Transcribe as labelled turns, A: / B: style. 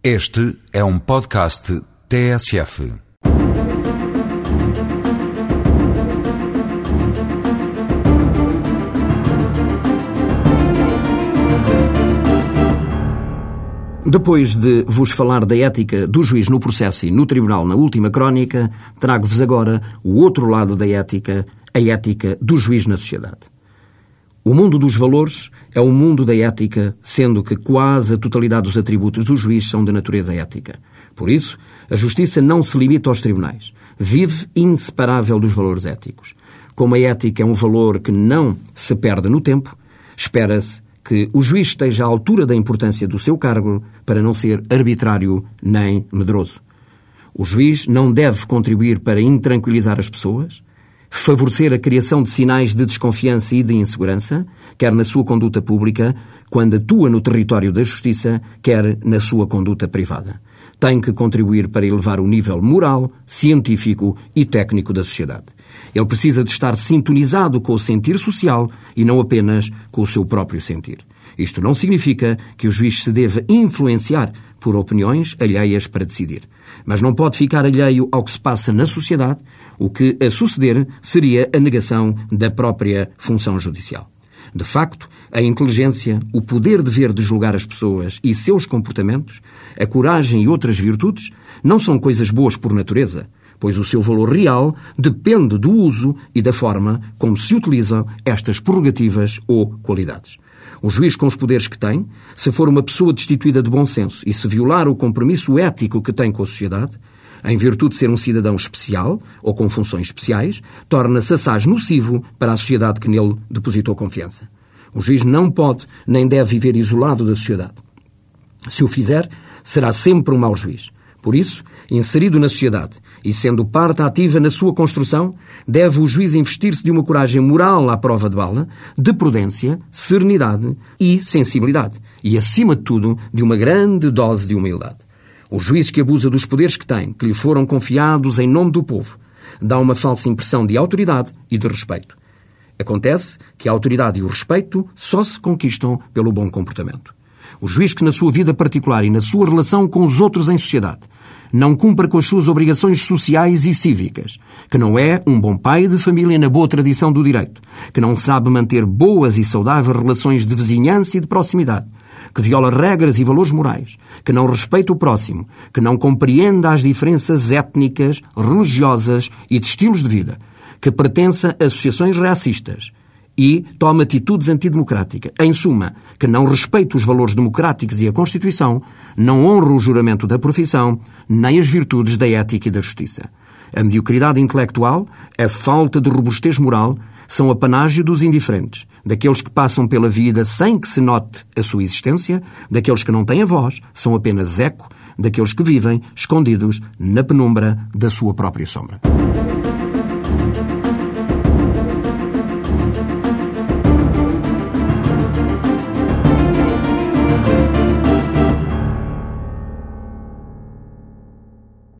A: Este é um podcast TSF.
B: Depois de vos falar da ética do juiz no processo e no tribunal na última crónica, trago-vos agora o outro lado da ética, a ética do juiz na sociedade. O mundo dos valores é o mundo da ética, sendo que quase a totalidade dos atributos do juiz são de natureza ética. Por isso, a justiça não se limita aos tribunais. Vive inseparável dos valores éticos. Como a ética é um valor que não se perde no tempo, espera-se que o juiz esteja à altura da importância do seu cargo para não ser arbitrário nem medroso. O juiz não deve contribuir para intranquilizar as pessoas, favorecer a criação de sinais de desconfiança e de insegurança, quer na sua conduta pública, quando atua no território da justiça, quer na sua conduta privada. Tem que contribuir para elevar o nível moral, científico e técnico da sociedade. Ele precisa de estar sintonizado com o sentir social e não apenas com o seu próprio sentir. Isto não significa que o juiz se deva influenciar por opiniões alheias para decidir. Mas não pode ficar alheio ao que se passa na sociedade, o que a suceder seria a negação da própria função judicial. De facto, a inteligência, o poder de ver de julgar as pessoas e seus comportamentos, a coragem e outras virtudes não são coisas boas por natureza, pois o seu valor real depende do uso e da forma como se utilizam estas prerrogativas ou qualidades. O juiz, com os poderes que tem, se for uma pessoa destituída de bom senso e se violar o compromisso ético que tem com a sociedade, em virtude de ser um cidadão especial ou com funções especiais, torna-se assaz nocivo para a sociedade que nele depositou confiança. O juiz não pode nem deve viver isolado da sociedade. Se o fizer, será sempre um mau juiz. Por isso, inserido na sociedade e sendo parte ativa na sua construção, deve o juiz investir-se de uma coragem moral à prova de bala, de prudência, serenidade e sensibilidade, e, acima de tudo, de uma grande dose de humildade. O juiz que abusa dos poderes que tem, que lhe foram confiados em nome do povo, dá uma falsa impressão de autoridade e de respeito. Acontece que a autoridade e o respeito só se conquistam pelo bom comportamento. O juiz que, na sua vida particular e na sua relação com os outros em sociedade, não cumpra com as suas obrigações sociais e cívicas, que não é um bom pai de família na boa tradição do direito, que não sabe manter boas e saudáveis relações de vizinhança e de proximidade, que viola regras e valores morais, que não respeita o próximo, que não compreenda as diferenças étnicas, religiosas e de estilos de vida, que pertença a associações racistas, e toma atitudes antidemocráticas. Em suma, que não respeita os valores democráticos e a Constituição, não honra o juramento da profissão, nem as virtudes da ética e da justiça. A mediocridade intelectual, a falta de robustez moral, são apanágio dos indiferentes, daqueles que passam pela vida sem que se note a sua existência, daqueles que não têm a voz, são apenas eco, daqueles que vivem escondidos na penumbra da sua própria sombra.